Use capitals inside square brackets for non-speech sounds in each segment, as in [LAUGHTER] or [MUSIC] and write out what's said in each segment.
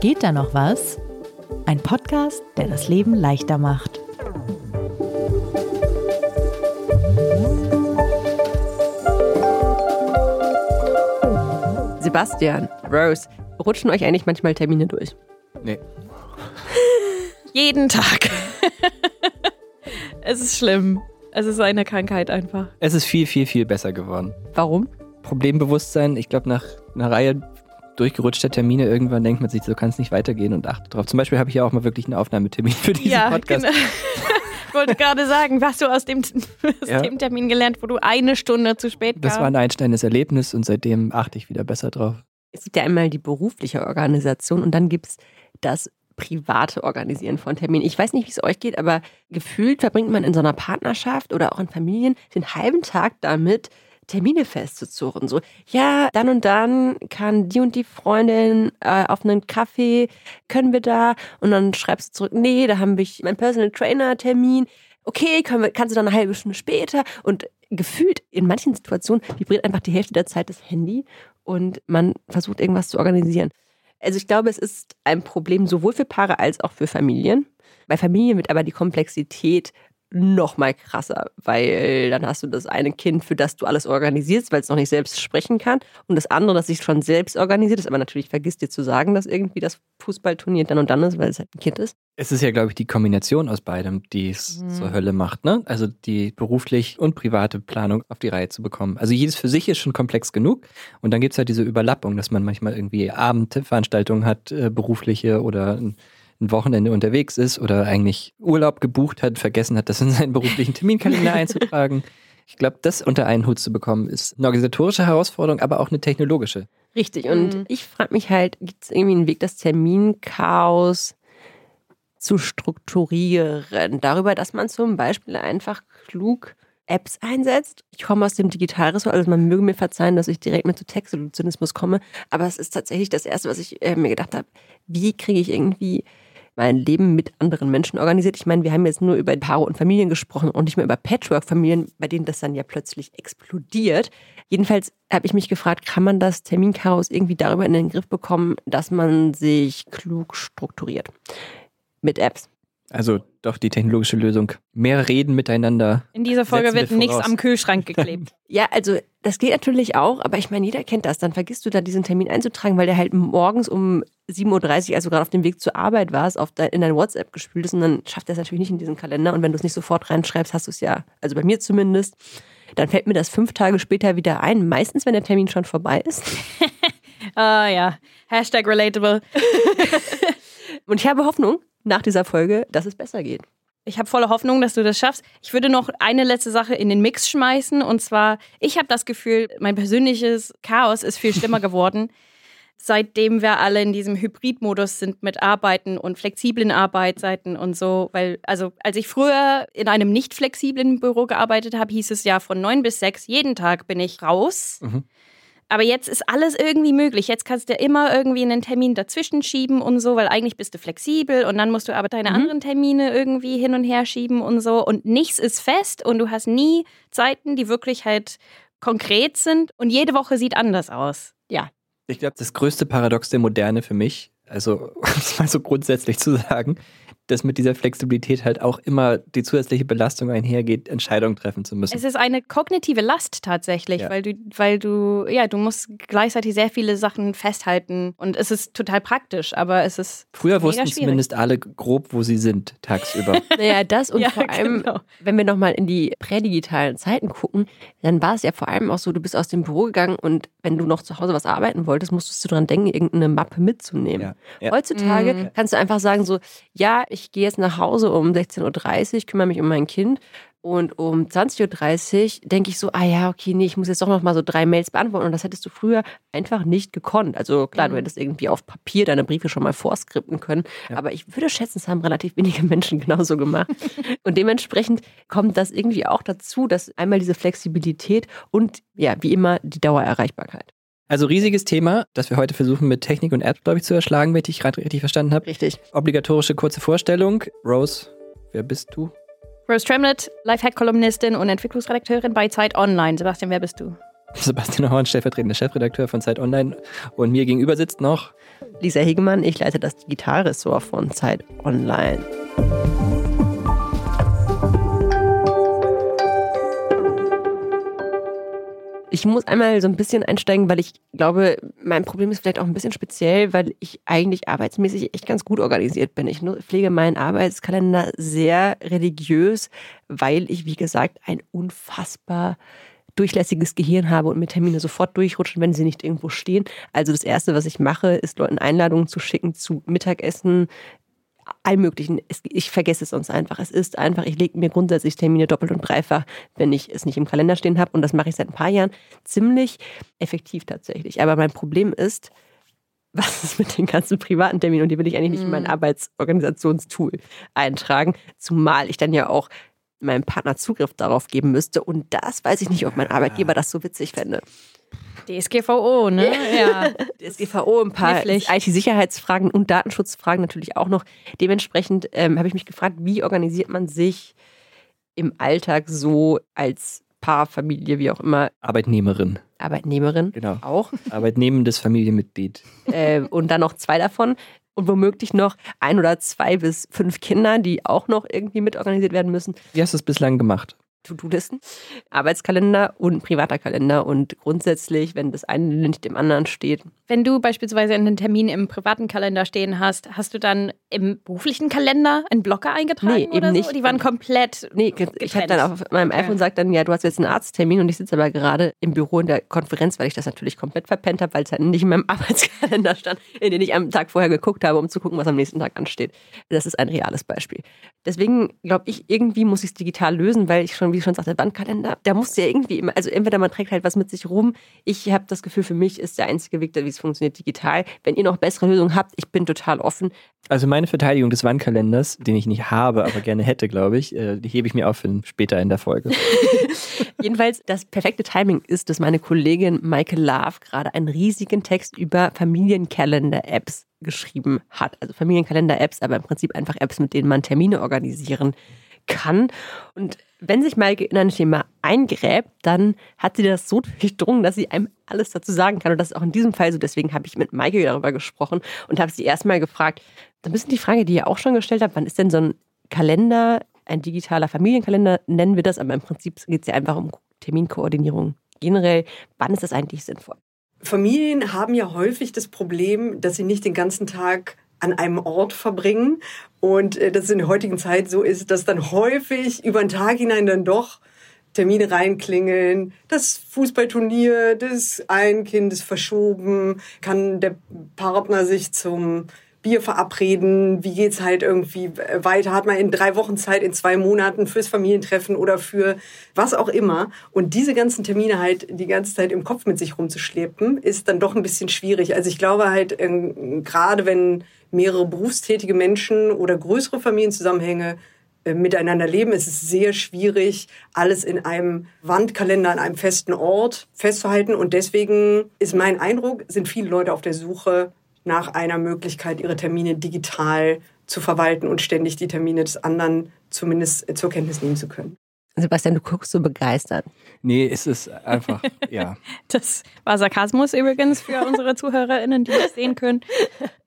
Geht da noch was? Ein Podcast, der das Leben leichter macht. Sebastian, Rose, rutschen euch eigentlich manchmal Termine durch? Nee. [LAUGHS] Jeden Tag. [LAUGHS] es ist schlimm. Es ist eine Krankheit einfach. Es ist viel, viel, viel besser geworden. Warum? Problembewusstsein, ich glaube, nach einer Reihe durchgerutschter Termine irgendwann denkt man sich, so kann es nicht weitergehen und achtet drauf. Zum Beispiel habe ich ja auch mal wirklich einen Aufnahmetermin für diesen ja, Podcast. Genau. Ich wollte gerade sagen, was du aus dem, aus Ja. dem Termin gelernt, wo du eine Stunde zu spät Das kam. war ein einsteigendes Erlebnis und seitdem achte ich wieder besser drauf. Es gibt ja einmal die berufliche Organisation und dann gibt es das private Organisieren von Terminen. Ich weiß nicht, wie es euch geht, aber gefühlt verbringt man in so einer Partnerschaft oder auch in Familien den halben Tag damit, Termine festzuzurren. So, ja, dann und dann kann die und die Freundin äh, auf einen Kaffee, können wir da? Und dann schreibst du zurück, nee, da haben wir meinen Personal Trainer Termin. Okay, können wir, kannst du dann eine halbe Stunde später? Und gefühlt in manchen Situationen vibriert einfach die Hälfte der Zeit das Handy und man versucht irgendwas zu organisieren. Also ich glaube, es ist ein Problem sowohl für Paare als auch für Familien. Bei Familien wird aber die Komplexität noch mal krasser, weil dann hast du das eine Kind, für das du alles organisierst, weil es noch nicht selbst sprechen kann und das andere, das sich schon selbst organisiert ist, aber natürlich vergisst dir zu sagen, dass irgendwie das Fußballturnier dann und dann ist, weil es halt ein Kind ist. Es ist ja, glaube ich, die Kombination aus beidem, die es Mhm. zur Hölle macht, ne? Also die beruflich und private Planung auf die Reihe zu bekommen. Also jedes für sich ist schon komplex genug. Und dann gibt es halt diese Überlappung, dass man manchmal irgendwie Abendveranstaltungen hat, äh, berufliche oder ein, ein Wochenende unterwegs ist oder eigentlich Urlaub gebucht hat, vergessen hat, das in seinen beruflichen Terminkalender einzutragen. Ich glaube, das unter einen Hut zu bekommen, ist eine organisatorische Herausforderung, aber auch eine technologische. Richtig. Und Mhm. ich frage mich halt, gibt es irgendwie einen Weg, das Terminchaos zu strukturieren? Darüber, dass man zum Beispiel einfach klug Apps einsetzt. Ich komme aus dem Digitalressort, also man möge mir verzeihen, dass ich direkt mit so Textsolutionismus komme, aber es ist tatsächlich das Erste, was ich äh, mir gedacht habe, wie kriege ich irgendwie mein Leben mit anderen Menschen organisiert. Ich meine, wir haben jetzt nur über Paare und Familien gesprochen und nicht mehr über Patchwork-Familien, bei denen das dann ja plötzlich explodiert. Jedenfalls habe ich mich gefragt, kann man das Terminchaos irgendwie darüber in den Griff bekommen, dass man sich klug strukturiert mit Apps? Also doch die technologische Lösung. Mehr reden miteinander. In dieser Folge wird nichts am Kühlschrank geklebt. [LAUGHS] Ja, also das geht natürlich auch, aber ich meine, jeder kennt das. Dann vergisst du da diesen Termin einzutragen, weil der halt morgens um 7.30 Uhr, als du gerade auf dem Weg zur Arbeit warst, auf dein, in dein WhatsApp gespült ist und dann schafft er es natürlich nicht in diesen Kalender. Und wenn du es nicht sofort reinschreibst, hast du es ja, also bei mir zumindest, dann fällt mir das fünf Tage später wieder ein. Meistens, wenn der Termin schon vorbei ist. [LAUGHS] Ah ja. Hashtag relatable. [LAUGHS] Und ich habe Hoffnung nach dieser Folge, dass es besser geht. Ich habe volle Hoffnung, dass du das schaffst. Ich würde noch eine letzte Sache in den Mix schmeißen. Und zwar, ich habe das Gefühl, mein persönliches Chaos ist viel schlimmer [LAUGHS] geworden, seitdem wir alle in diesem Hybridmodus sind mit Arbeiten und flexiblen Arbeitszeiten und so. Weil, also, als ich früher in einem nicht flexiblen Büro gearbeitet habe, hieß es ja von neun bis sechs, jeden Tag bin ich raus. Mhm. Aber jetzt ist alles irgendwie möglich. Jetzt kannst du immer irgendwie einen Termin dazwischen schieben und so, weil eigentlich bist du flexibel und dann musst du aber deine anderen Termine irgendwie hin und her schieben und so. Und nichts ist fest und du hast nie Zeiten, die wirklich halt konkret sind und jede Woche sieht anders aus. Ja, Ich glaube, das größte Paradox der Moderne für mich, also [LAUGHS] um es mal so grundsätzlich zu sagen, dass mit dieser Flexibilität halt auch immer die zusätzliche Belastung einhergeht, Entscheidungen treffen zu müssen. Es ist eine kognitive Last tatsächlich, Ja. weil du, weil du, ja, du musst gleichzeitig sehr viele Sachen festhalten und es ist total praktisch, aber es ist Früher wussten schwierig. zumindest alle grob, wo sie sind, tagsüber. [LAUGHS] naja, das und [LAUGHS] Ja, vor allem, genau. wenn wir nochmal in die prädigitalen Zeiten gucken, dann war es ja vor allem auch so, du bist aus dem Büro gegangen und wenn du noch zu Hause was arbeiten wolltest, musstest du dran denken, irgendeine Mappe mitzunehmen. Ja, ja. Heutzutage Mhm. kannst du einfach sagen so, ja, ich gehe jetzt nach Hause um 16.30 Uhr, kümmere mich um mein Kind und um 20.30 Uhr denke ich so, ah ja, okay, nee, ich muss jetzt doch noch mal so drei Mails beantworten und das hättest du früher einfach nicht gekonnt. Also klar, du Mhm. hättest irgendwie auf Papier deine Briefe schon mal vorskripten können, Ja. aber ich würde schätzen, es haben relativ wenige Menschen [LAUGHS] genauso gemacht. und dementsprechend kommt das irgendwie auch dazu, dass einmal diese Flexibilität und ja, wie immer die Dauererreichbarkeit. Also riesiges Thema, das wir heute versuchen mit Technik und Apps, glaube ich, zu erschlagen, wenn ich gerade richtig verstanden habe. Richtig. Obligatorische kurze Vorstellung. Rose, wer bist du? Rose Tremlett, Lifehack-Kolumnistin und Entwicklungsredakteurin bei Zeit Online. Sebastian, wer bist du? [LAUGHS] Sebastian Horn, stellvertretender Chefredakteur von Zeit Online. Und mir gegenüber sitzt noch Lisa Hegemann, ich leite das Digitalressort von Zeit Online. Ich muss einmal so ein bisschen einsteigen, weil ich glaube, mein Problem ist vielleicht auch ein bisschen speziell, weil ich eigentlich arbeitsmäßig echt ganz gut organisiert bin. Ich pflege meinen Arbeitskalender sehr religiös, weil ich, wie gesagt, ein unfassbar durchlässiges Gehirn habe und mir Termine sofort durchrutschen, wenn sie nicht irgendwo stehen. Also das Erste, was ich mache, ist Leuten Einladungen zu schicken zu Mittagessen, allmöglichen. Ich vergesse es sonst einfach. Es ist einfach, ich lege mir grundsätzlich Termine doppelt und dreifach, wenn ich es nicht im Kalender stehen habe. Und das mache ich seit ein paar Jahren ziemlich effektiv tatsächlich. Aber mein Problem ist, [LAUGHS] was ist mit den ganzen privaten Terminen? Und die will ich eigentlich nicht in mein mhm. Arbeitsorganisationstool eintragen. Zumal ich dann ja auch meinem Partner Zugriff darauf geben müsste. Und das weiß ich nicht, ob mein Arbeitgeber das so witzig fände. DSGVO, ne? Ja. DSGVO, ein paar IT-Sicherheitsfragen und Datenschutzfragen natürlich auch noch. Dementsprechend ähm, habe ich mich gefragt, wie organisiert man sich im Alltag so als Paar, Familie, wie auch immer. Arbeitnehmerin. Arbeitnehmerin. Genau. Auch. Arbeitnehmendes Familienmitglied. Äh, und dann noch zwei davon. Und womöglich noch ein oder zwei bis fünf Kinder, die auch noch irgendwie mitorganisiert werden müssen. Wie hast du es bislang gemacht? To-Do-Listen, Arbeitskalender und privater Kalender. Und grundsätzlich, wenn das eine nicht dem anderen steht. Wenn du beispielsweise einen Termin im privaten Kalender stehen hast, hast du dann im beruflichen Kalender einen Blocker eingetragen? Nee, eben so? nicht. Die waren komplett. Nee, getrennt. ich habe dann auf meinem iPhone okay. sagt dann, ja, du hast jetzt einen Arzttermin und ich sitze aber gerade im Büro in der Konferenz, weil ich das natürlich komplett verpennt habe, weil es halt nicht in meinem [LAUGHS] Arbeitskalender stand, in den ich am Tag vorher geguckt habe, um zu gucken, was am nächsten Tag ansteht. Das ist ein reales Beispiel. Deswegen glaube ich, irgendwie muss ich es digital lösen, weil ich schon, wie ich schon sagte, Wandkalender, da musst du ja irgendwie immer, also entweder man trägt halt was mit sich rum. Ich habe das Gefühl, für mich ist der einzige Weg, wie es funktioniert, digital. Wenn ihr noch bessere Lösungen habt, ich bin total offen. Also meine Verteidigung des Wandkalenders, den ich nicht habe, aber gerne hätte, glaube ich, äh, die hebe ich mir auf für später in der Folge. [LAUGHS] Jedenfalls, das perfekte Timing ist, dass meine Kollegin Michael Love gerade einen riesigen Text über Familienkalender-Apps geschrieben hat. Also Familienkalender-Apps, aber im Prinzip einfach Apps, mit denen man Termine organisieren kann. Und wenn sich Maike in ein Thema eingräbt, dann hat sie das so [LAUGHS] durchdrungen, dass sie einem alles dazu sagen kann. Und das ist auch in diesem Fall so. Deswegen habe ich mit Maike darüber gesprochen und habe sie erstmal gefragt, ein bisschen die Frage, die ihr auch schon gestellt habt, wann ist denn so ein Kalender, ein digitaler Familienkalender, nennen wir das, aber im Prinzip geht es ja einfach um Terminkoordinierung generell. Wann ist das eigentlich sinnvoll? Familien haben ja häufig das Problem, dass sie nicht den ganzen Tag an einem Ort verbringen. Und äh, dass es in der heutigen Zeit so ist, dass dann häufig über den Tag hinein dann doch Termine reinklingeln, das Fußballturnier des einen Kindes verschoben, kann der Partner sich zum Bier verabreden, wie geht's halt irgendwie weiter, hat man in drei Wochen Zeit, in zwei Monaten fürs Familientreffen oder für was auch immer. Und diese ganzen Termine halt die ganze Zeit im Kopf mit sich rumzuschleppen, ist dann doch ein bisschen schwierig. Also ich glaube halt, äh, gerade wenn mehrere berufstätige Menschen oder größere Familienzusammenhänge äh, miteinander leben, ist es sehr schwierig, alles in einem Wandkalender an einem festen Ort festzuhalten. Und deswegen ist mein Eindruck, sind viele Leute auf der Suche nach einer Möglichkeit, ihre Termine digital zu verwalten und ständig die Termine des anderen zumindest zur Kenntnis nehmen zu können. Sebastian, du guckst so begeistert. Nee, es ist einfach, [LAUGHS] ja. Das war Sarkasmus übrigens für unsere ZuhörerInnen, die das sehen können.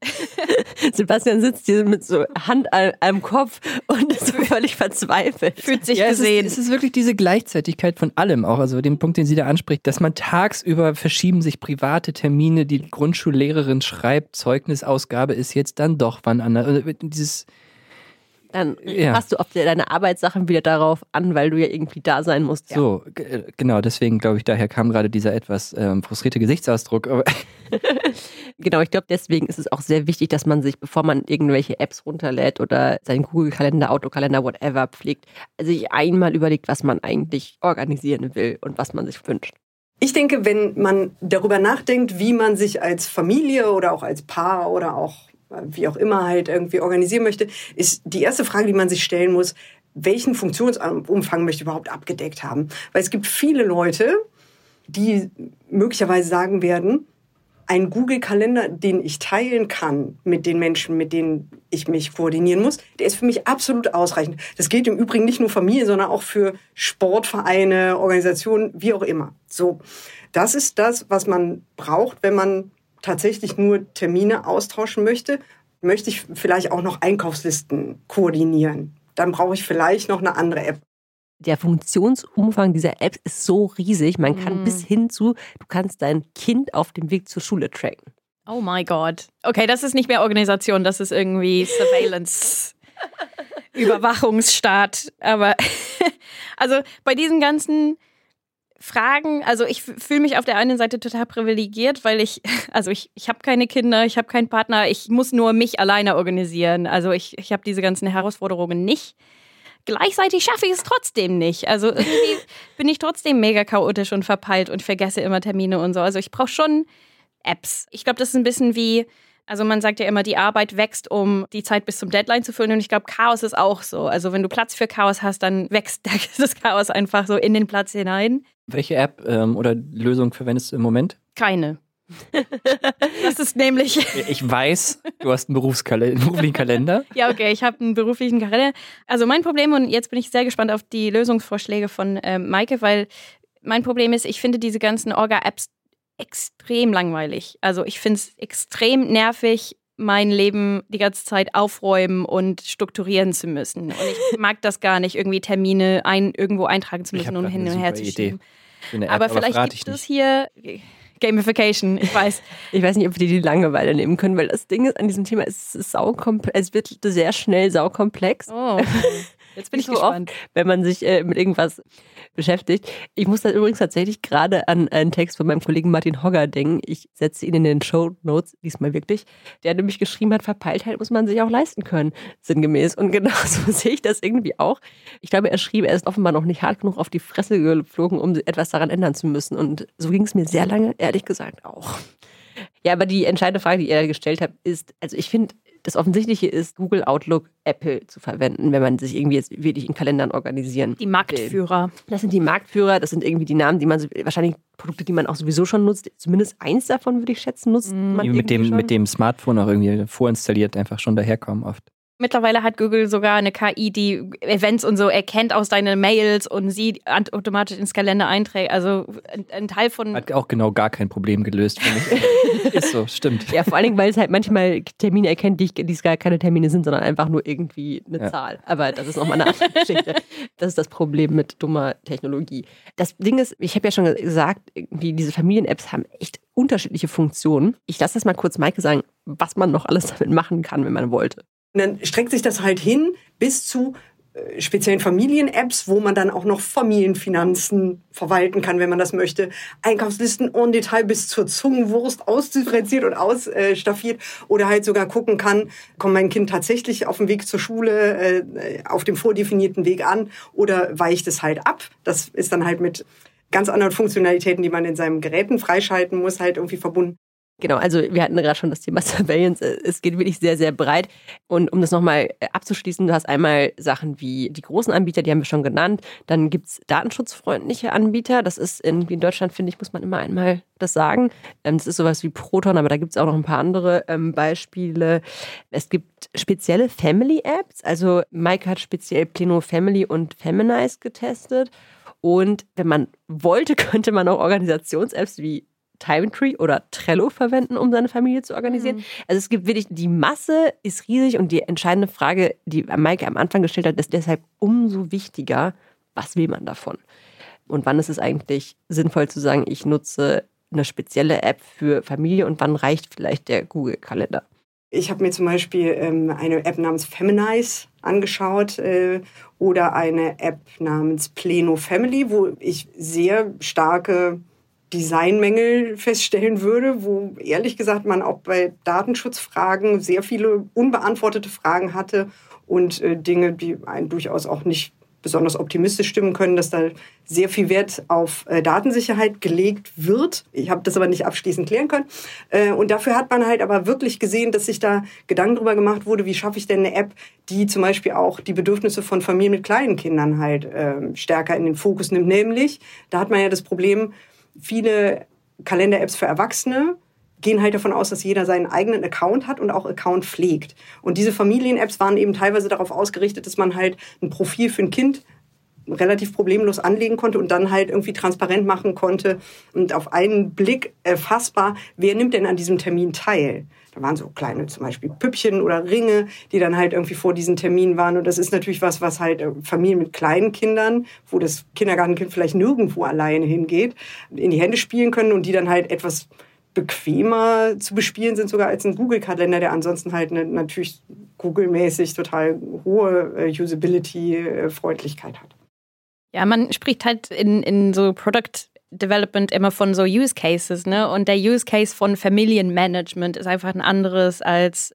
[LAUGHS] Sebastian sitzt hier mit so Hand am Kopf und ist völlig verzweifelt. Fühlt sich ja, gesehen. Es ist, es ist wirklich diese Gleichzeitigkeit von allem, auch also den Punkt, den sie da anspricht, dass man tagsüber verschieben sich private Termine, die Grundschullehrerin schreibt, Zeugnisausgabe ist jetzt dann doch wann anders. Also dieses dann ja. hast du oft deine Arbeitssachen wieder darauf an, weil du ja irgendwie da sein musst. Ja. So, genau, deswegen glaube ich, daher kam gerade dieser etwas ähm, frustrierte Gesichtsausdruck. [LAUGHS] genau, ich glaube, deswegen ist es auch sehr wichtig, dass man sich, bevor man irgendwelche Apps runterlädt oder seinen Google-Kalender, Autokalender, whatever pflegt, sich einmal überlegt, was man eigentlich organisieren will und was man sich wünscht. Ich denke, wenn man darüber nachdenkt, wie man sich als Familie oder auch als Paar oder auch wie auch immer halt irgendwie organisieren möchte, ist die erste Frage, die man sich stellen muss, welchen Funktionsumfang möchte ich überhaupt abgedeckt haben? Weil es gibt viele Leute, die möglicherweise sagen werden, ein Google-Kalender, den ich teilen kann mit den Menschen, mit denen ich mich koordinieren muss, der ist für mich absolut ausreichend. Das gilt im Übrigen nicht nur Familie, sondern auch für Sportvereine, Organisationen, wie auch immer. So, das ist das, was man braucht, wenn man tatsächlich nur Termine austauschen möchte. Möchte ich vielleicht auch noch Einkaufslisten koordinieren. Dann brauche ich vielleicht noch eine andere App der Funktionsumfang dieser Apps ist so riesig. Man kann mm. bis hin zu, du kannst dein Kind auf dem Weg zur Schule tracken. Oh mein Gott. Okay, das ist nicht mehr Organisation, das ist irgendwie Surveillance. [LAUGHS] Überwachungsstaat. Aber [LAUGHS] also bei diesen ganzen Fragen, also ich fühle mich auf der einen Seite total privilegiert, weil ich, [LAUGHS] also ich, ich habe keine Kinder, ich habe keinen Partner, ich muss nur mich alleine organisieren. Also ich, ich habe diese ganzen Herausforderungen nicht. Gleichzeitig schaffe ich es trotzdem nicht. Also irgendwie [LAUGHS] bin ich trotzdem mega chaotisch und verpeilt und vergesse immer Termine und so. Also ich brauche schon Apps. Ich glaube, das ist ein bisschen wie, also man sagt ja immer, die Arbeit wächst, um die Zeit bis zum Deadline zu füllen. Und ich glaube, Chaos ist auch so. Also wenn du Platz für Chaos hast, dann wächst [LAUGHS] das Chaos einfach so in den Platz hinein. Welche App ähm, oder Lösung verwendest du im Moment? Keine. [LAUGHS] Das ist nämlich. Ich weiß, du hast einen, einen beruflichen Kalender. [LAUGHS] Ja, okay, ich habe einen beruflichen Kalender. Also mein Problem, und jetzt bin ich sehr gespannt auf die Lösungsvorschläge von äh, Maike, weil mein Problem ist, ich finde diese ganzen Orga-Apps extrem langweilig. Also ich finde es extrem nervig, mein Leben die ganze Zeit aufräumen und strukturieren zu müssen. Und ich [LAUGHS] mag das gar nicht, irgendwie Termine ein, irgendwo eintragen zu müssen und hin und her zu schieben. Aber, aber vielleicht gibt es hier Gamification, ich weiß. Ich weiß nicht, ob wir die Langeweile nehmen können, weil das Ding ist an diesem Thema, es, ist es wird sehr schnell saukomplex. Oh, [LAUGHS] jetzt bin ich so gespannt. Oft, wenn man sich äh, mit irgendwas beschäftigt. Ich muss da übrigens tatsächlich gerade an einen Text von meinem Kollegen Martin Hogger denken. Ich setze ihn in den Show Notes, diesmal wirklich. Der nämlich geschrieben hat, Verpeiltheit muss man sich auch leisten können, sinngemäß. Und [LAUGHS] genau so sehe ich das irgendwie auch. Ich glaube, er schrieb, er ist offenbar noch nicht hart genug auf die Fresse geflogen, um etwas daran ändern zu müssen. Und so ging es mir sehr lange, ehrlich gesagt, auch. Ja, aber die entscheidende Frage, die er gestellt hat, ist, also ich finde, das Offensichtliche ist, Google Outlook, Apple zu verwenden, wenn man sich irgendwie jetzt wirklich in Kalendern organisieren Die Marktführer. Will. Das sind die Marktführer, das sind irgendwie die Namen, die man so, wahrscheinlich Produkte, die man auch sowieso schon nutzt. Zumindest eins davon würde ich schätzen, nutzt mhm. man mit dem, schon. mit dem Smartphone auch irgendwie vorinstalliert einfach schon daherkommen oft. Mittlerweile hat Google sogar eine KI, die Events und so erkennt aus deinen Mails und sie automatisch ins Kalender einträgt. Also ein, Teil von. Hat auch genau gar kein Problem gelöst, finde ich. [LAUGHS] Ist so, stimmt. Ja, vor allen Dingen, weil es halt manchmal Termine erkennt, die, die gar keine Termine sind, sondern einfach nur irgendwie eine ja. Zahl. Aber das ist nochmal eine andere [LAUGHS] Geschichte. Das ist das Problem mit dummer Technologie. Das Ding ist, ich habe ja schon gesagt, irgendwie diese Familien-Apps haben echt unterschiedliche Funktionen. Ich lasse das mal kurz Maike sagen, was man noch alles damit machen kann, wenn man wollte. Und dann streckt sich das halt hin bis zu äh, speziellen Familien-Apps, wo man dann auch noch Familienfinanzen verwalten kann, wenn man das möchte. Einkaufslisten en Detail bis zur Zungenwurst ausdifferenziert und ausstaffiert oder halt sogar gucken kann, kommt mein Kind tatsächlich auf dem Weg zur Schule äh, auf dem vordefinierten Weg an oder weicht es halt ab. Das ist dann halt mit ganz anderen Funktionalitäten, die man in seinen Geräten freischalten muss, halt irgendwie verbunden. Genau, also wir hatten gerade schon das Thema [LAUGHS] Surveillance. Es geht wirklich sehr, sehr breit. Und um das nochmal äh, abzuschließen, du hast einmal Sachen wie die großen Anbieter, die haben wir schon genannt. Dann gibt es datenschutzfreundliche Anbieter. Das ist in, in Deutschland, finde ich, muss man immer einmal das sagen. Ähm, das ist sowas wie Proton, aber da gibt es auch noch ein paar andere ähm, Beispiele. Es gibt spezielle Family-Apps. Also Mike hat speziell Pleno Family und Feminize getestet. Und wenn man wollte, [LAUGHS] könnte man auch Organisations-Apps wie Timetree oder Trello verwenden, um seine Familie zu organisieren. Mhm. Also es gibt wirklich, die Masse ist riesig und die entscheidende Frage, die Maike am Anfang gestellt hat, ist deshalb umso wichtiger, was will man davon? Und wann ist es eigentlich sinnvoll zu sagen, ich nutze eine spezielle App für Familie und wann reicht vielleicht der Google-Kalender? Ich habe mir zum Beispiel ähm, eine App namens Feminize angeschaut äh, oder eine App namens Pleno Family, wo ich sehr starke Designmängel feststellen würde, wo ehrlich gesagt man auch bei Datenschutzfragen sehr viele unbeantwortete Fragen hatte und äh, Dinge, die einen durchaus auch nicht besonders optimistisch stimmen können, dass da sehr viel Wert auf äh, Datensicherheit gelegt wird. Ich habe das aber nicht abschließend klären können. Äh, und dafür hat man halt aber wirklich gesehen, dass sich da Gedanken darüber gemacht wurde, wie schaffe ich denn eine App, die zum Beispiel auch die Bedürfnisse von Familien mit kleinen Kindern halt äh, stärker in den Fokus nimmt. Nämlich, da hat man ja das Problem, viele Kalender-Apps für Erwachsene gehen halt davon aus, dass jeder seinen eigenen Account hat und auch Account pflegt. Und diese Familien-Apps waren eben teilweise darauf ausgerichtet, dass man halt ein Profil für ein Kind relativ problemlos anlegen konnte und dann halt irgendwie transparent machen konnte und auf einen Blick erfassbar, wer nimmt denn an diesem Termin teil. Da waren so kleine zum Beispiel Püppchen oder Ringe, die dann halt irgendwie vor diesen Termin waren. Und das ist natürlich was, was halt äh, Familien mit kleinen Kindern, wo das Kindergartenkind vielleicht nirgendwo alleine hingeht, in die Hände spielen können und die dann halt etwas bequemer zu bespielen sind sogar als ein Google-Kalender, der ansonsten halt eine, natürlich Google-mäßig total hohe äh, Usability-Freundlichkeit hat. Ja, man spricht halt in, in so Product Development immer von so Use Cases, ne? Und der Use Case von Familienmanagement ist einfach ein anderes als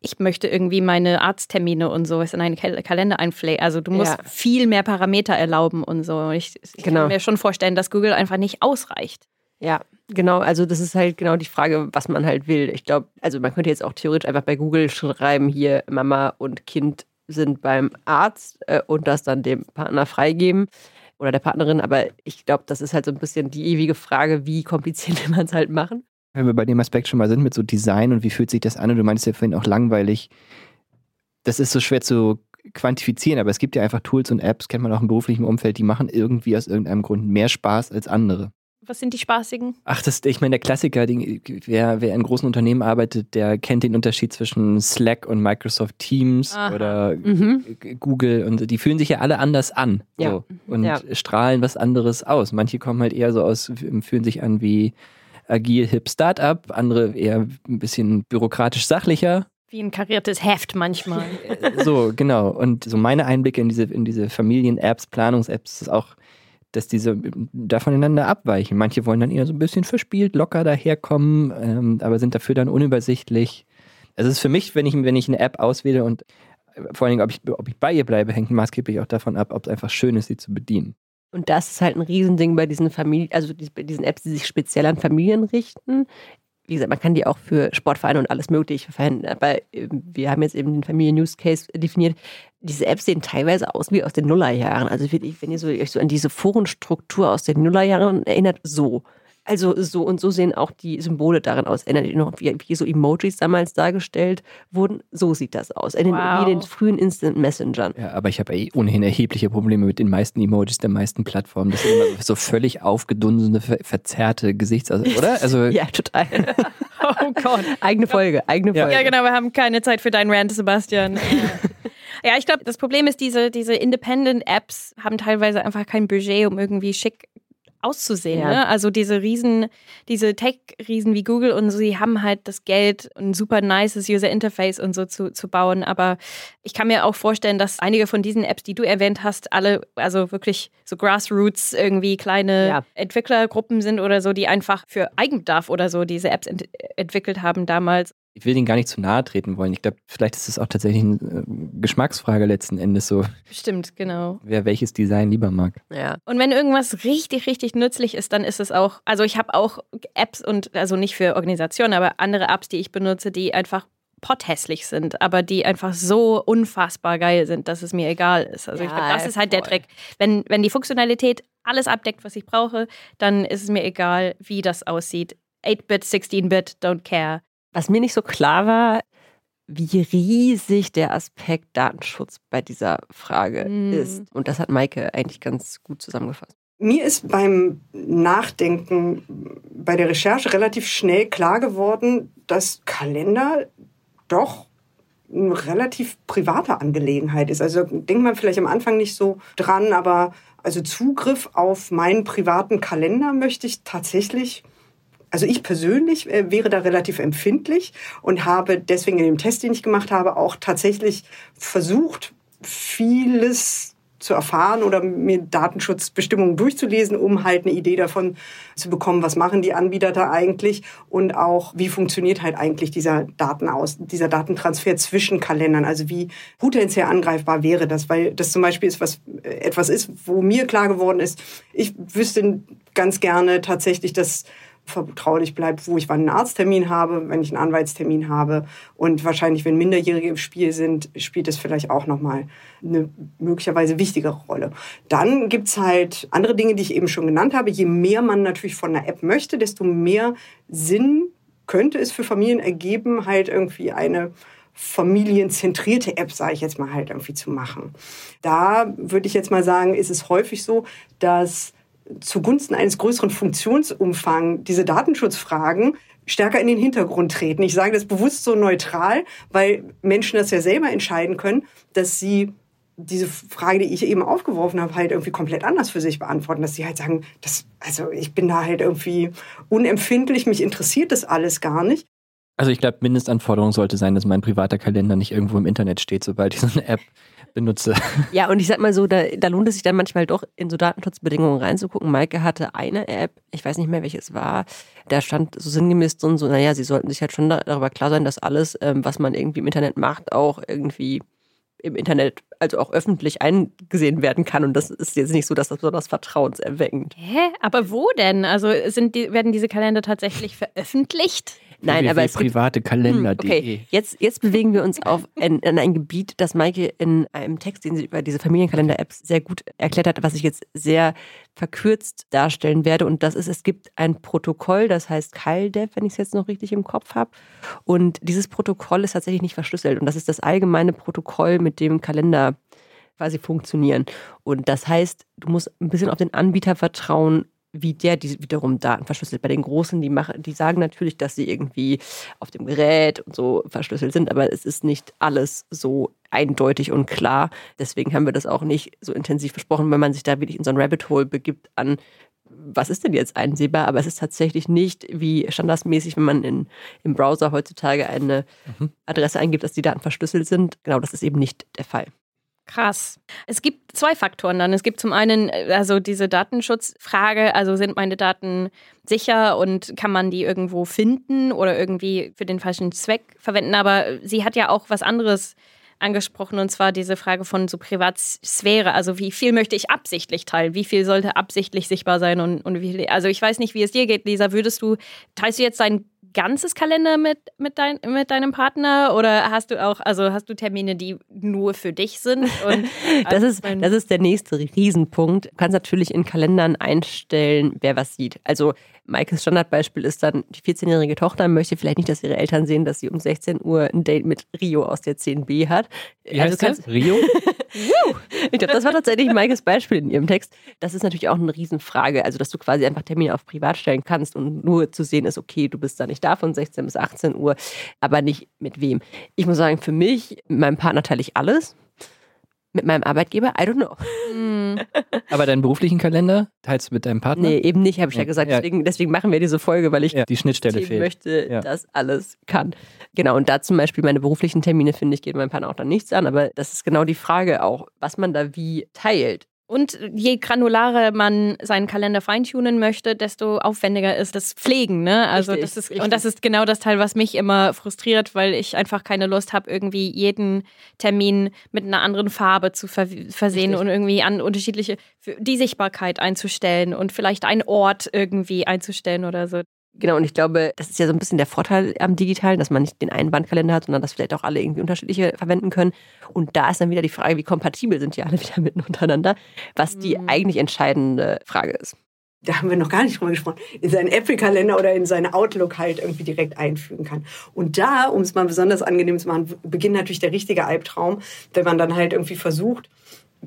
ich möchte irgendwie meine Arzttermine und sowas in einen Kalender einpflegen. Also du musst ja. viel mehr Parameter erlauben und so. Ich, ich genau. kann mir schon vorstellen, dass Google einfach nicht ausreicht. Ja, genau. Also das ist halt genau die Frage, was man halt will. Ich glaube, also man könnte jetzt auch theoretisch einfach bei Google schreiben, hier Mama und Kind sind beim Arzt äh, und das dann dem Partner freigeben oder der Partnerin. Aber ich glaube, das ist halt so ein bisschen die ewige Frage, wie kompliziert [LAUGHS] will man es halt machen. Wenn wir bei dem Aspekt schon mal sind mit so Design und wie fühlt sich das an und du meinst ja vorhin auch langweilig, das ist so schwer zu quantifizieren, aber es gibt ja einfach Tools und Apps, kennt man auch im beruflichen Umfeld, die machen irgendwie aus irgendeinem Grund mehr Spaß als andere. Was sind die spaßigen? Ach, das, ich meine, der Klassiker, die, wer, wer in großen Unternehmen arbeitet, der kennt den Unterschied zwischen Slack und Microsoft Teams Aha. oder mhm. Google und die fühlen sich ja alle anders an ja. so, und ja. strahlen was anderes aus. Manche kommen halt eher so aus, fühlen sich an wie agil hip Startup, andere eher ein bisschen bürokratisch sachlicher. Wie ein kariertes Heft manchmal. [LAUGHS] so, genau. Und so meine Einblicke in diese, in diese Familien-Apps, Planungs-Apps ist auch dass diese da voneinander abweichen. Manche wollen dann eher so ein bisschen verspielt, locker daherkommen, ähm, aber sind dafür dann unübersichtlich. Es ist für mich, wenn ich, wenn ich eine App auswähle und äh, vor allen Dingen, ob ich, ob ich bei ihr bleibe, hängt maßgeblich auch davon ab, ob es einfach schön ist, sie zu bedienen. Und das ist halt ein Riesending bei diesen Familien, also bei diesen Apps, die sich speziell an Familien richten wie gesagt, man kann die auch für Sportvereine und alles Mögliche verwenden. Aber ähm, wir haben jetzt eben den Familien-Use-Case definiert. Diese Apps sehen teilweise aus wie aus den Nullerjahren. Also wenn ihr so, euch so an diese Forenstruktur aus den Nullerjahren erinnert, so. Also so und so sehen auch die Symbole darin aus. Erinnert ihr noch, wie, wie so Emojis damals dargestellt wurden? So sieht das aus. In den, wow. Wie den frühen Instant Messengern. Ja, aber ich habe eh ohnehin erhebliche Probleme mit den meisten Emojis der meisten Plattformen. Das sind immer so völlig aufgedunsene, verzerrte Gesichts... oder? Also, [LAUGHS] ja, total. [LAUGHS] oh Gott. Eigene Folge, eigene Folge. Ja, genau. Wir haben keine Zeit für deinen Rant, Sebastian. [LAUGHS] Ja, ich glaube, das Problem ist, diese, diese Independent-Apps haben teilweise einfach kein Budget, um irgendwie schick auszusehen. Ja. Ne? Also diese Riesen, diese Tech-Riesen wie Google und so, sie haben halt das Geld, ein super nices User-Interface und so zu, zu bauen. Aber ich kann mir auch vorstellen, dass einige von diesen Apps, die du erwähnt hast, alle, also wirklich so Grassroots, irgendwie kleine ja. Entwicklergruppen sind oder so, die einfach für Eigenbedarf oder so diese Apps ent entwickelt haben damals ich will denen gar nicht zu nahe treten wollen. Ich glaube, vielleicht ist es auch tatsächlich eine äh, Geschmacksfrage letzten Endes so. Stimmt, genau. Wer welches Design lieber mag. Ja. Und wenn irgendwas richtig, richtig nützlich ist, dann ist es auch, also ich habe auch Apps und, also nicht für Organisationen, aber andere Apps, die ich benutze, die einfach potthässlich sind, aber die einfach so unfassbar geil sind, dass es mir egal ist. Also ja, ich glaube, das ist halt voll. der Trick. Wenn, wenn die Funktionalität alles abdeckt, was ich brauche, dann ist es mir egal, wie das aussieht. 8-Bit, 16-Bit, don't care. Was mir nicht so klar war, wie riesig der Aspekt Datenschutz bei dieser Frage mm. ist. Und das hat Maike eigentlich ganz gut zusammengefasst. Mir ist beim Nachdenken bei der Recherche relativ schnell klar geworden, dass Kalender doch eine relativ private Angelegenheit ist. Also denkt man vielleicht am Anfang nicht so dran, aber also Zugriff auf meinen privaten Kalender möchte ich tatsächlich also ich persönlich äh, wäre da relativ empfindlich und habe deswegen in dem Test, den ich gemacht habe, auch tatsächlich versucht, vieles zu erfahren oder mir Datenschutzbestimmungen durchzulesen, um halt eine Idee davon zu bekommen, was machen die Anbieter da eigentlich und auch wie funktioniert halt eigentlich dieser Datenaus, dieser Datentransfer zwischen Kalendern. Also wie potenziell angreifbar wäre das, weil das zum Beispiel ist was äh, etwas ist, wo mir klar geworden ist. Ich wüsste ganz gerne tatsächlich, dass vertraulich bleibt, wo ich wann einen Arzttermin habe, wenn ich einen Anwaltstermin habe. Und wahrscheinlich, wenn Minderjährige im Spiel sind, spielt es vielleicht auch nochmal eine möglicherweise wichtigere Rolle. Dann gibt's halt andere Dinge, die ich eben schon genannt habe. Je mehr man natürlich von einer App möchte, desto mehr Sinn könnte es für Familien ergeben, halt irgendwie eine familienzentrierte App, sage ich jetzt mal halt irgendwie zu machen. Da würde ich jetzt mal sagen, ist es häufig so, dass zugunsten eines größeren Funktionsumfangs diese Datenschutzfragen stärker in den Hintergrund treten. Ich sage das bewusst so neutral, weil Menschen das ja selber entscheiden können, dass sie diese Frage, die ich eben aufgeworfen habe, halt irgendwie komplett anders für sich beantworten, dass sie halt sagen, das, also ich bin da halt irgendwie unempfindlich, mich interessiert das alles gar nicht. Also ich glaube, Mindestanforderung sollte sein, dass mein privater Kalender nicht irgendwo im Internet steht, sobald ich so eine App benutze. [LAUGHS] Ja, und ich sag mal so, da, da lohnt es sich dann manchmal doch in so Datenschutzbedingungen reinzugucken. Maike hatte eine App, ich weiß nicht mehr, welche es war, da stand so sinngemäß drin, so, naja, sie sollten sich halt schon darüber klar sein, dass alles, ähm, was man irgendwie im Internet macht, auch irgendwie im Internet, also auch öffentlich eingesehen werden kann. Und das ist jetzt nicht so, dass das besonders vertrauenserweckend. Hä? Aber wo denn? Also sind die, werden diese Kalender tatsächlich veröffentlicht? Nein, aber es privatekalender.de. Okay, jetzt, jetzt bewegen wir uns auf ein, in ein Gebiet, das Maike in einem Text, den sie über diese Familienkalender-Apps sehr gut erklärt hat, was ich jetzt sehr verkürzt darstellen werde. Und das ist, es gibt ein Protokoll, das heißt CalDev, wenn ich es jetzt noch richtig im Kopf habe. Und dieses Protokoll ist tatsächlich nicht verschlüsselt. Und das ist das allgemeine Protokoll, mit dem Kalender quasi funktionieren. Und das heißt, du musst ein bisschen auf den Anbieter vertrauen, wie der die wiederum Daten verschlüsselt. Bei den Großen, die machen, die sagen natürlich, dass sie irgendwie auf dem Gerät und so verschlüsselt sind, aber es ist nicht alles so eindeutig und klar. Deswegen haben wir das auch nicht so intensiv besprochen, wenn man sich da wirklich in so ein Rabbit Hole begibt an was ist denn jetzt einsehbar? Aber es ist tatsächlich nicht wie standardmäßig, wenn man in, im Browser heutzutage eine mhm. Adresse eingibt, dass die Daten verschlüsselt sind. Genau, das ist eben nicht der Fall. Krass. Es gibt zwei Faktoren dann. Es gibt zum einen äh, also diese Datenschutzfrage, also sind meine Daten sicher und kann man die irgendwo finden oder irgendwie für den falschen Zweck verwenden. Aber sie hat ja auch was anderes angesprochen und zwar diese Frage von so Privatsphäre. Also wie viel möchte ich absichtlich teilen? Wie viel sollte absichtlich sichtbar sein und, und wie also ich weiß nicht, wie es dir geht, Lisa. Würdest du, teilst du jetzt deinen ganzes Kalender mit, mit, dein, mit deinem Partner oder hast du auch, also hast du Termine, die nur für dich sind? [LAUGHS] das, ist, das ist der nächste Riesenpunkt. Du kannst natürlich in Kalendern einstellen, wer was sieht. Also Maikes Standardbeispiel ist dann, die 14-jährige Tochter möchte vielleicht nicht, dass ihre Eltern sehen, dass sie um 16 Uhr ein Date mit Rio aus der 10b hat. Wie heißt also kannst, Rio? [LAUGHS] ich glaube, das war tatsächlich Maikes Beispiel in ihrem Text. Das ist natürlich auch eine Riesenfrage. Also, dass du quasi einfach Termine auf privat stellen kannst und nur zu sehen ist, okay, du bist da nicht da von 16 bis 18 Uhr, aber nicht mit wem. Ich muss sagen, für mich, meinem Partner teile ich alles mit meinem Arbeitgeber? I don't know. [LAUGHS] Aber deinen beruflichen Kalender teilst du mit deinem Partner? Nee, eben nicht, habe ich ja, ja gesagt. Deswegen, deswegen, machen wir diese Folge, weil ich ja, die Schnittstelle fehlt. möchte, ja. dass alles kann. Genau, und da zum Beispiel meine beruflichen Termine, finde ich, geht meinem Partner auch dann nichts an. Aber das ist genau die Frage auch, was man da wie teilt. Und je granularer man seinen Kalender feintunen möchte, desto aufwendiger ist das Pflegen. Ne? Also richtig, das ist, richtig. und das ist genau das Teil, was mich immer frustriert, weil ich einfach keine Lust habe, irgendwie jeden Termin mit einer anderen Farbe zu versehen richtig. und irgendwie an unterschiedliche die Sichtbarkeit einzustellen und vielleicht einen Ort irgendwie einzustellen oder so. Genau, und ich glaube, das ist ja so ein bisschen der Vorteil am Digitalen, dass man nicht den einen Bandkalender hat, sondern dass vielleicht auch alle irgendwie unterschiedliche verwenden können. Und da ist dann wieder die Frage, wie kompatibel sind die alle [LAUGHS] wieder mitten untereinander, was die mhm. eigentlich entscheidende Frage ist. Da haben wir noch gar nicht drüber gesprochen, in seinen Apple-Kalender oder in seine Outlook halt irgendwie direkt einfügen kann. Und da, um es mal besonders angenehm zu machen, beginnt natürlich der richtige Albtraum, wenn man dann halt irgendwie versucht,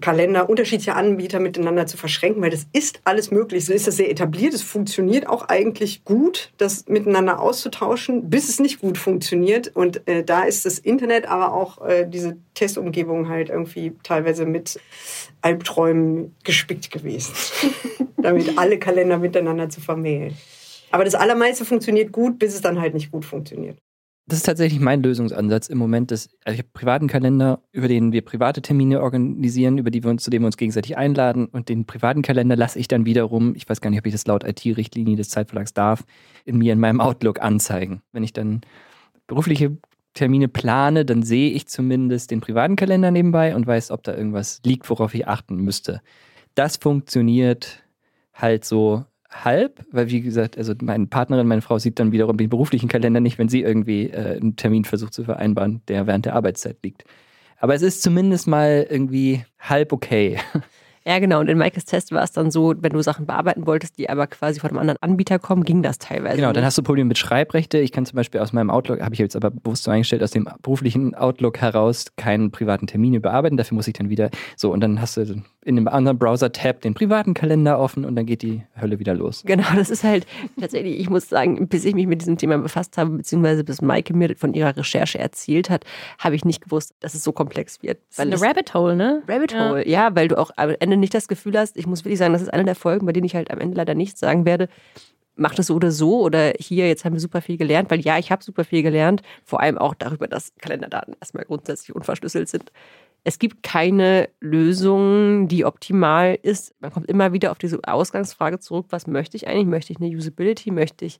Kalender unterschiedliche Anbieter miteinander zu verschränken, weil das ist alles möglich. So ist das sehr etabliert. Es funktioniert auch eigentlich gut, das miteinander auszutauschen, bis es nicht gut funktioniert. Und äh, da ist das Internet, aber auch äh, diese Testumgebung halt irgendwie teilweise mit Albträumen gespickt gewesen, [LAUGHS] damit alle Kalender miteinander zu vermählen. Aber das Allermeiste funktioniert gut, bis es dann halt nicht gut funktioniert. Das ist tatsächlich mein Lösungsansatz im Moment. Dass, also ich habe einen privaten Kalender, über den wir private Termine organisieren, über die wir uns, zu denen wir uns gegenseitig einladen. Und den privaten Kalender lasse ich dann wiederum, ich weiß gar nicht, ob ich das laut IT-Richtlinie des Zeitverlags darf, in mir in meinem Outlook anzeigen. Wenn ich dann berufliche Termine plane, dann sehe ich zumindest den privaten Kalender nebenbei und weiß, ob da irgendwas liegt, worauf ich achten müsste. Das funktioniert halt so halb, weil wie gesagt, also meine Partnerin, meine Frau sieht dann wiederum den beruflichen Kalender nicht, wenn sie irgendwie äh, einen Termin versucht zu vereinbaren, der während der Arbeitszeit liegt. Aber es ist zumindest mal irgendwie halb okay. [LAUGHS] Ja, genau. Und in Maikes Test war es dann so, wenn du Sachen bearbeiten wolltest, die aber quasi von einem anderen Anbieter kommen, ging das teilweise. Genau, dann nicht. hast du Probleme mit Schreibrechte. Ich kann zum Beispiel aus meinem Outlook, habe ich jetzt aber bewusst so eingestellt, aus dem beruflichen Outlook heraus keinen privaten Termin bearbeiten. Dafür muss ich dann wieder so und dann hast du in einem anderen Browser-Tab den privaten Kalender offen und dann geht die Hölle wieder los. Genau, das ist halt tatsächlich, ich muss sagen, bis ich mich mit diesem Thema befasst habe, beziehungsweise bis Maike mir von ihrer Recherche erzählt hat, habe ich nicht gewusst, dass es so komplex wird. Das ist eine Rabbit Hole, ne? Rabbit Hole, ja. weil du auch am Ende nicht das Gefühl hast, ich muss wirklich sagen, das ist eine der Folgen, bei denen ich halt am Ende leider nichts sagen werde. Mach das so oder so oder hier, jetzt haben wir super viel gelernt, weil ja, ich habe super viel gelernt, vor allem auch darüber, dass Kalenderdaten erstmal grundsätzlich unverschlüsselt sind. Es gibt keine Lösung, die optimal ist. Man kommt immer wieder auf diese Ausgangsfrage zurück, was möchte ich eigentlich? Möchte ich eine Usability? Möchte ich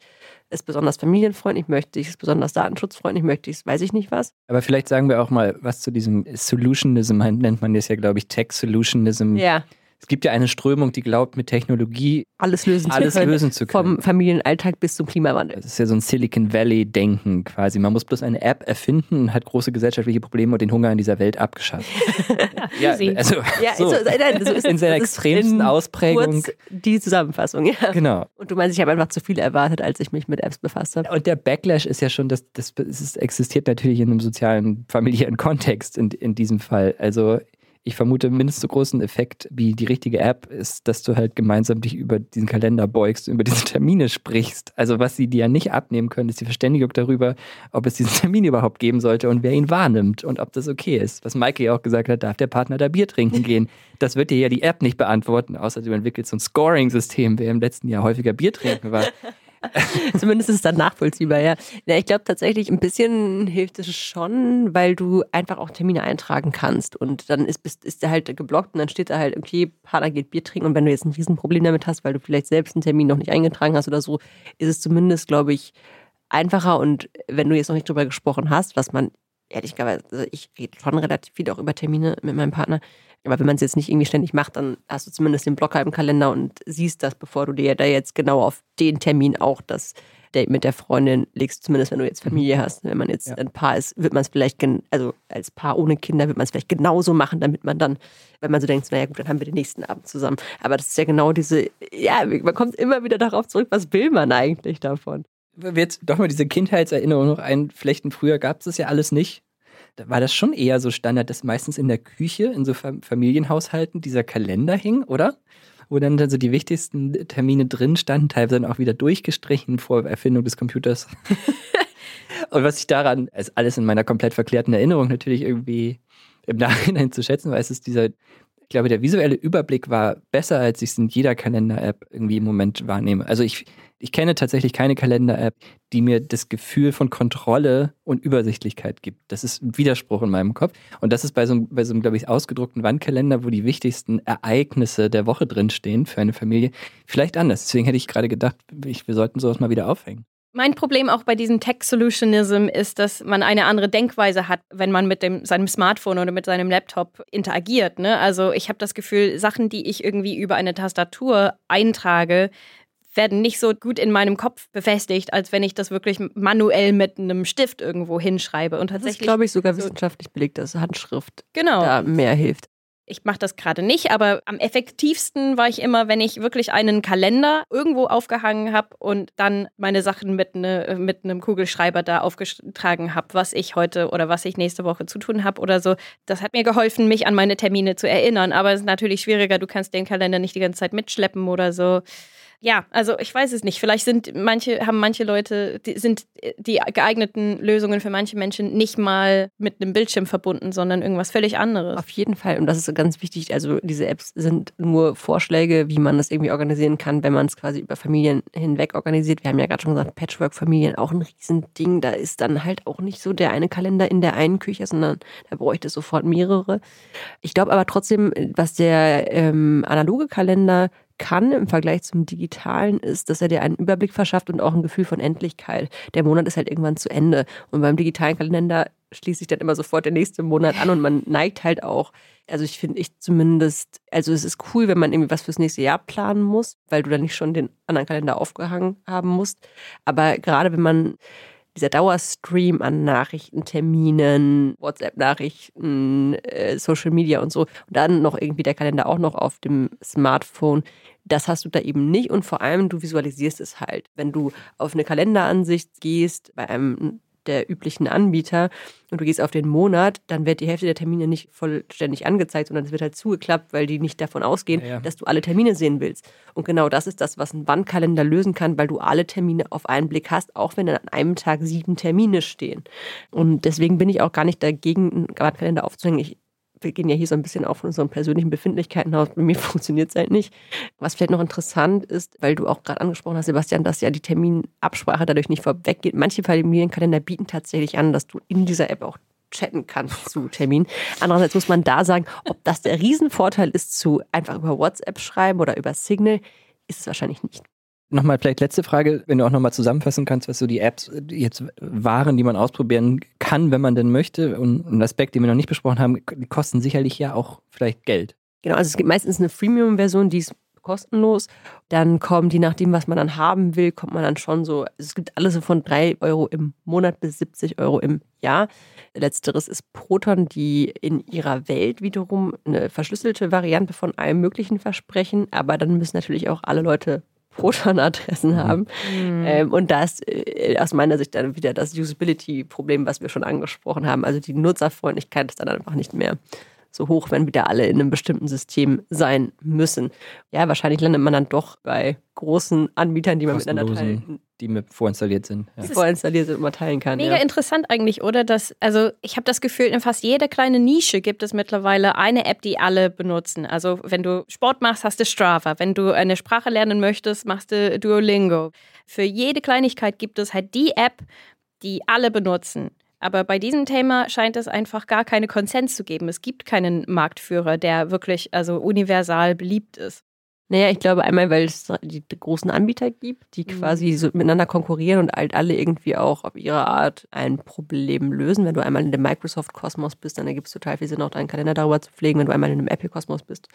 es besonders familienfreundlich? Möchte ich es besonders datenschutzfreundlich? Möchte ich es, weiß ich nicht was? Aber vielleicht sagen wir auch mal was zu diesem Solutionism, [LAUGHS] nennt man das ja, glaube ich, Tech Solutionism. Ja. Es gibt ja eine Strömung, die glaubt, mit Technologie Alles lösen alles zu können. lösen zu können. Vom Familienalltag bis zum Klimawandel. Das ist ja so ein Silicon Valley-Denken quasi. Man muss bloß eine App erfinden und hat große gesellschaftliche Probleme und den Hunger in dieser Welt abgeschafft. [LAUGHS] ja, also Ja, so, so, nein, so ist in seiner das extremsten Ausprägung. Die Zusammenfassung, ja. Genau. Und du meinst, ich habe einfach zu viel erwartet, als ich mich mit Apps befasst habe. Und der Backlash ist ja schon, dass das, es ist- existiert natürlich in einem sozialen, familiären Kontext in, in diesem Fall. Also ich vermute, mindestens so großen Effekt wie die richtige App ist, dass du halt gemeinsam dich über diesen Kalender beugst, über diese Termine sprichst. Also was sie dir ja nicht abnehmen können, ist die Verständigung darüber, ob es diesen Termin überhaupt geben sollte und wer ihn wahrnimmt und ob das okay ist. Was Maike ja auch gesagt hat, darf der Partner da Bier trinken [LAUGHS] gehen? Das wird dir ja die App nicht beantworten, außer du entwickelst so ein Scoring-System, wer im letzten Jahr häufiger Bier trinken war. [LAUGHS] Zumindest ist es dann nachvollziehbar, ja. ja ich glaube tatsächlich, ein bisschen hilft es schon, weil du einfach auch Termine eintragen kannst. Und dann ist, bist, ist der halt geblockt und dann steht da halt, okay, Partner geht Bier trinken. Und wenn du jetzt ein Riesenproblem damit hast, weil du vielleicht selbst einen Termin noch nicht eingetragen hast oder so, ist es zumindest, glaube ich, einfacher. Und wenn du jetzt noch nicht drüber gesprochen hast, was man ehrlich gesagt, also ich rede schon relativ viel auch über Termine mit meinem Partner. Aber wenn man es jetzt nicht irgendwie ständig macht, dann hast du zumindest den Blocker im Kalender und siehst das, bevor du dir da jetzt genau auf den Termin auch das Date mit der Freundin legst, zumindest wenn du jetzt Familie hast. Wenn man jetzt Ja. ein Paar ist, wird man es vielleicht, also als Paar ohne Kinder, wird man es vielleicht genauso machen, damit man dann, wenn man so denkt, naja gut, dann haben wir den nächsten Abend zusammen. Aber das ist ja genau diese, ja, man kommt immer wieder darauf zurück, was will man eigentlich davon? Wenn wir jetzt doch mal diese Kindheitserinnerung noch einflechten, früher gab es das ja alles nicht. Da war das schon eher so Standard, dass meistens in der Küche, in so Fam- Familienhaushalten, dieser Kalender hing, oder? Wo dann so die wichtigsten Termine drin standen, teilweise dann auch wieder durchgestrichen vor Erfindung des Computers. [LAUGHS] Und was ich daran, ist alles in meiner komplett verklärten Erinnerung natürlich irgendwie im Nachhinein zu schätzen weiß, ist dieser, ich glaube, der visuelle Überblick war besser, als ich es in jeder Kalender-App irgendwie im Moment wahrnehme. Also ich, ich kenne tatsächlich keine Kalender-App, die mir das Gefühl von Kontrolle und Übersichtlichkeit gibt. Das ist ein Widerspruch in meinem Kopf. Und das ist bei so, einem- bei so einem, glaube ich, ausgedruckten Wandkalender, wo die wichtigsten Ereignisse der Woche drinstehen für eine Familie, vielleicht anders. Deswegen hätte ich gerade gedacht, ich, wir sollten sowas mal wieder aufhängen. Mein Problem auch bei diesem Tech-Solutionism ist, dass man eine andere Denkweise hat, wenn man mit dem, seinem Smartphone oder mit seinem Laptop interagiert. Ne? Also ich habe das Gefühl, Sachen, die ich irgendwie über eine Tastatur eintrage, werden nicht so gut in meinem Kopf befestigt, als wenn ich das wirklich manuell mit einem Stift irgendwo hinschreibe. Und Das ist, tatsächlich, glaube ich, sogar so- wissenschaftlich belegt, dass Handschrift genau. da mehr hilft. Ich mache das gerade nicht, aber am effektivsten war ich immer, wenn ich wirklich einen Kalender irgendwo aufgehangen habe und dann meine Sachen mit, ne, mit einem Kugelschreiber da aufgetragen habe, was ich heute oder was ich nächste Woche zu tun habe oder so. Das hat mir geholfen, mich an meine Termine zu erinnern. Aber es ist natürlich schwieriger, du kannst den Kalender nicht die ganze Zeit mitschleppen oder so. Ja, also ich weiß es nicht. Vielleicht sind manche, haben manche Leute, die sind die geeigneten Lösungen für manche Menschen nicht mal mit einem Bildschirm verbunden, sondern irgendwas völlig anderes. Auf jeden Fall. Und das ist ganz wichtig. Also diese Apps sind nur Vorschläge, wie man das irgendwie organisieren kann, wenn man es quasi über Familien hinweg organisiert. Wir haben ja gerade schon gesagt, Patchwork-Familien auch ein Riesending. Da ist dann halt auch nicht so der eine Kalender in der einen Küche, sondern da bräuchte es sofort mehrere. Ich glaube aber trotzdem, was der ähm, analoge Kalender kann im Vergleich zum digitalen ist, dass er dir einen Überblick verschafft und auch ein Gefühl von Endlichkeit. Der Monat ist halt irgendwann zu Ende. Und beim digitalen Kalender schließt sich dann immer sofort der nächste Monat an und man neigt halt auch, also ich finde ich zumindest, also es ist cool, wenn man irgendwie was fürs nächste Jahr planen muss, weil du dann nicht schon den anderen Kalender aufgehangen haben musst. Aber gerade wenn man dieser Dauerstream an Nachrichten, Terminen, WhatsApp-Nachrichten, äh, Social Media und so. Und dann noch irgendwie der Kalender auch noch auf dem Smartphone. Das hast du da eben nicht und vor allem du visualisierst es halt. Wenn du auf eine Kalenderansicht gehst bei einem der üblichen Anbieter und du gehst auf den Monat, dann wird die Hälfte der Termine nicht vollständig angezeigt, sondern es wird halt zugeklappt, weil die nicht davon ausgehen, ja, ja. dass du alle Termine sehen willst. Und genau das ist das, was ein Wandkalender lösen kann, weil du alle Termine auf einen Blick hast, auch wenn an einem Tag sieben Termine stehen. Und deswegen bin ich auch gar nicht dagegen, einen Wandkalender aufzuhängen. Ich wir gehen ja hier so ein bisschen von unseren persönlichen Befindlichkeiten aus. Bei mir [LAUGHS] funktioniert es halt nicht. Was vielleicht noch interessant ist, weil du auch gerade angesprochen hast, Sebastian, dass ja die Terminabsprache dadurch nicht vorweggeht. Manche Familienkalender bieten tatsächlich an, dass du in dieser App auch chatten kannst zu Terminen. Andererseits muss man da sagen, ob das der Riesenvorteil ist, zu einfach über WhatsApp schreiben oder über Signal, ist es wahrscheinlich nicht. Nochmal vielleicht letzte Frage, wenn du auch nochmal zusammenfassen kannst, was so die Apps jetzt waren, die man ausprobieren kann, wenn man denn möchte. Und ein Aspekt, den wir noch nicht besprochen haben, die kosten sicherlich ja auch vielleicht Geld. Genau, also es gibt meistens eine Freemium-Version, die ist kostenlos. Dann kommt, je nachdem, was man dann haben will, kommt man dann schon so, es gibt alles so von 3 Euro im Monat bis 70 Euro im Jahr. Letzteres ist Proton, die in ihrer Welt wiederum eine verschlüsselte Variante von allem Möglichen versprechen. Aber dann müssen natürlich auch alle Leute Proton-Adressen mhm. haben. Mhm. Ähm, und da ist äh, aus meiner Sicht dann wieder das Usability-Problem, was wir schon angesprochen haben. Also die Nutzerfreundlichkeit ist dann einfach nicht mehr so hoch, wenn wieder alle in einem bestimmten System sein müssen. Ja, wahrscheinlich landet man dann doch bei großen Anbietern, die man miteinander teilen. Die mit vorinstalliert sind. Ja. Vorinstalliert sind und man teilen kann. Mega ja. interessant eigentlich, oder? Dass, also ich habe das Gefühl, in fast jeder kleinen Nische gibt es mittlerweile eine App, die alle benutzen. Also wenn du Sport machst, hast du Strava. Wenn du eine Sprache lernen möchtest, machst du Duolingo. Für jede Kleinigkeit gibt es halt die App, die alle benutzen. Aber bei diesem Thema scheint es einfach gar keine Konsens zu geben. Es gibt keinen Marktführer, der wirklich also universal beliebt ist. Naja, ich glaube einmal, weil es die großen Anbieter gibt, die mhm. quasi so miteinander konkurrieren und halt alle irgendwie auch auf ihre Art ein Problem lösen. Wenn du einmal in dem Microsoft-Kosmos bist, dann ergibt es total viel Sinn, auch deinen Kalender darüber zu pflegen. Wenn du einmal in einem Apple-Kosmos bist,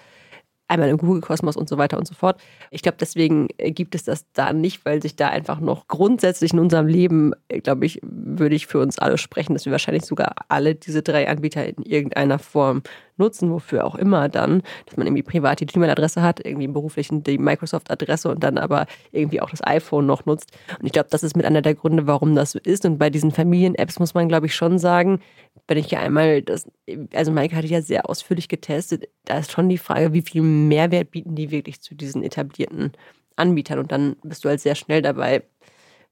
einmal im Google-Kosmos und so weiter und so fort. Ich glaube, deswegen äh, gibt es das da nicht, weil sich da einfach noch grundsätzlich in unserem Leben, äh, glaube ich, würde ich für uns alle sprechen, dass wir wahrscheinlich sogar alle diese drei Anbieter in irgendeiner Form nutzen, wofür auch immer dann, dass man irgendwie privat die E-Mail-Adresse hat, irgendwie im beruflichen die Microsoft-Adresse und dann aber irgendwie auch das iPhone noch nutzt. Und ich glaube, das ist mit einer der Gründe, warum das so ist. Und bei diesen Familien-Apps muss man, glaube ich, schon sagen, wenn ich ja einmal das, also Mike hatte ja sehr ausführlich getestet, da ist schon die Frage, wie viel Mehrwert bieten die wirklich zu diesen etablierten Anbietern. Und dann bist du halt sehr schnell dabei,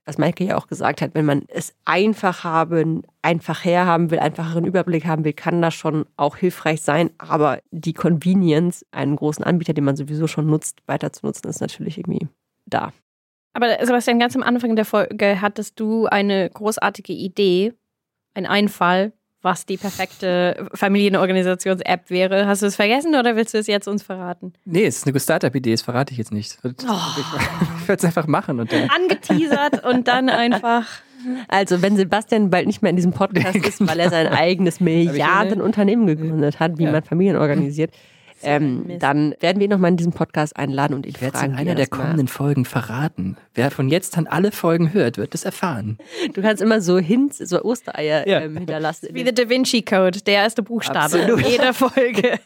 was Maike ja auch gesagt hat, wenn man es einfach haben, einfach herhaben will, einfacheren Überblick haben will, kann das schon auch hilfreich sein. Aber die Convenience, einen großen Anbieter, den man sowieso schon nutzt, weiter zu nutzen, ist natürlich irgendwie da. Aber Sebastian, ganz am Anfang der Folge hattest du eine großartige Idee, ein Einfall, was die perfekte Familienorganisations-App wäre. Hast du es vergessen oder willst du es jetzt uns verraten? Nee, es ist eine Startup-Idee, das verrate ich jetzt nicht. Oh. [LAUGHS] Ich werde es einfach machen. Und dann. Angeteasert und dann einfach. Also, wenn Sebastian bald nicht mehr in diesem Podcast [LAUGHS] ist, weil er sein eigenes Milliardenunternehmen gegründet hat, wie ja. man Familien organisiert, ähm, dann werden wir ihn nochmal in diesem Podcast einladen und ich werde es in einer der kommenden Folgen verraten. Wer von jetzt an alle Folgen hört, wird es erfahren. Du kannst immer so Hints, so Ostereier ja. ähm, hinterlassen. Wie der Da Vinci Code, der erste Buchstabe Absolut. in jeder Folge.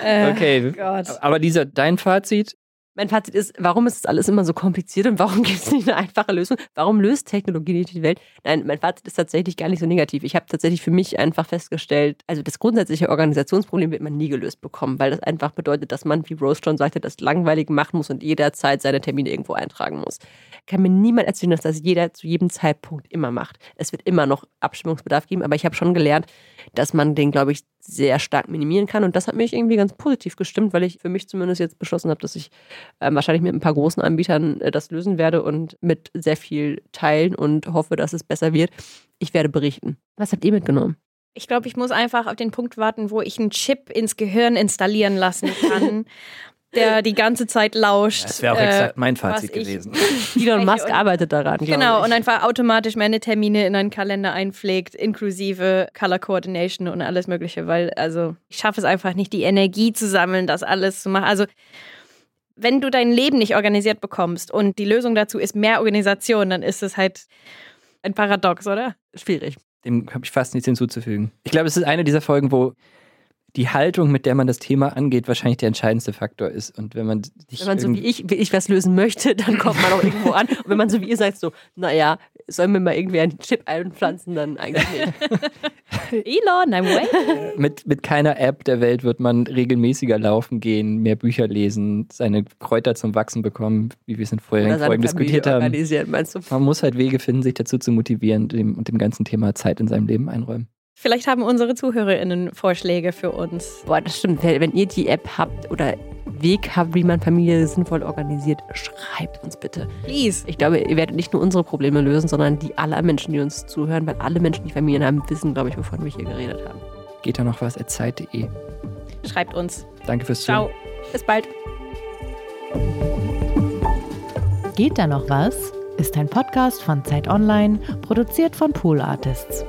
[LAUGHS] okay, Gott. aber dieser, dein Fazit, mein Fazit ist, warum ist das alles immer so kompliziert und warum [LAUGHS] gibt es nicht eine einfache Lösung? Warum löst Technologie nicht die Welt? Nein, mein Fazit ist tatsächlich gar nicht so negativ. Ich habe tatsächlich für mich einfach festgestellt, also das grundsätzliche Organisationsproblem wird man nie gelöst bekommen, weil das einfach bedeutet, dass man, wie Rose schon sagte, das langweilig machen muss und jederzeit seine Termine irgendwo eintragen muss. Kann mir niemand erzählen, dass das jeder zu jedem Zeitpunkt immer macht. Es wird immer noch Abstimmungsbedarf geben, aber ich habe schon gelernt, dass man den, glaube ich, sehr stark minimieren kann. Und das hat mich irgendwie ganz positiv gestimmt, weil ich für mich zumindest jetzt beschlossen habe, dass ich wahrscheinlich mit ein paar großen Anbietern äh, das lösen werde und mit sehr viel teilen und hoffe, dass es besser wird. Ich werde berichten. Was habt ihr mitgenommen? Ich glaube, ich muss einfach auf den Punkt warten, wo ich einen Chip ins Gehirn installieren lassen kann, [LAUGHS] der die ganze Zeit lauscht. Das wäre auch äh, exakt mein Fazit gewesen. [LAUGHS] Elon Musk arbeitet daran. Genau, ich. und einfach automatisch meine Termine in einen Kalender einpflegt, inklusive Color Coordination und alles Mögliche, weil also ich schaffe es einfach nicht, die Energie zu sammeln, das alles zu machen. Also wenn du dein Leben nicht organisiert bekommst und die Lösung dazu ist mehr Organisation, dann ist es halt Ein Paradox, oder? Schwierig. Dem habe ich fast nichts hinzuzufügen. Ich glaube, es ist eine dieser Folgen, wo die Haltung, mit der man das Thema angeht, wahrscheinlich der entscheidendste Faktor ist. Und wenn man sich Wenn man so wie ich, wie ich was lösen möchte, dann kommt man auch irgendwo an. Und wenn man so wie ihr sagt, so, naja, sollen wir mal irgendwie einen Chip einpflanzen, dann eigentlich nicht. [LAUGHS] Elon, I'm way. mit, mit keiner App der Welt wird man regelmäßiger laufen gehen, mehr Bücher lesen, seine Kräuter zum Wachsen bekommen, wie wir es in vorherigen Folgen diskutiert haben. Man muss halt Wege finden, sich dazu zu motivieren dem, und dem ganzen Thema Zeit in seinem Leben einräumen. Vielleicht haben unsere ZuhörerInnen Vorschläge für uns. Boah, das stimmt. Wenn ihr die App habt oder Weg habt, wie man Familie sinnvoll organisiert, schreibt uns bitte. Please. Ich glaube, ihr werdet nicht nur unsere Probleme lösen, sondern die aller Menschen, die uns zuhören, weil alle Menschen, die Familien haben, wissen, glaube ich, wovon wir hier geredet haben. Geht da noch was? Zeit.de. Schreibt uns. Danke fürs Ciao. Zuhören. Bis bald. Geht da noch was? Ist ein Podcast von Zeit Online, produziert von Pool Artists.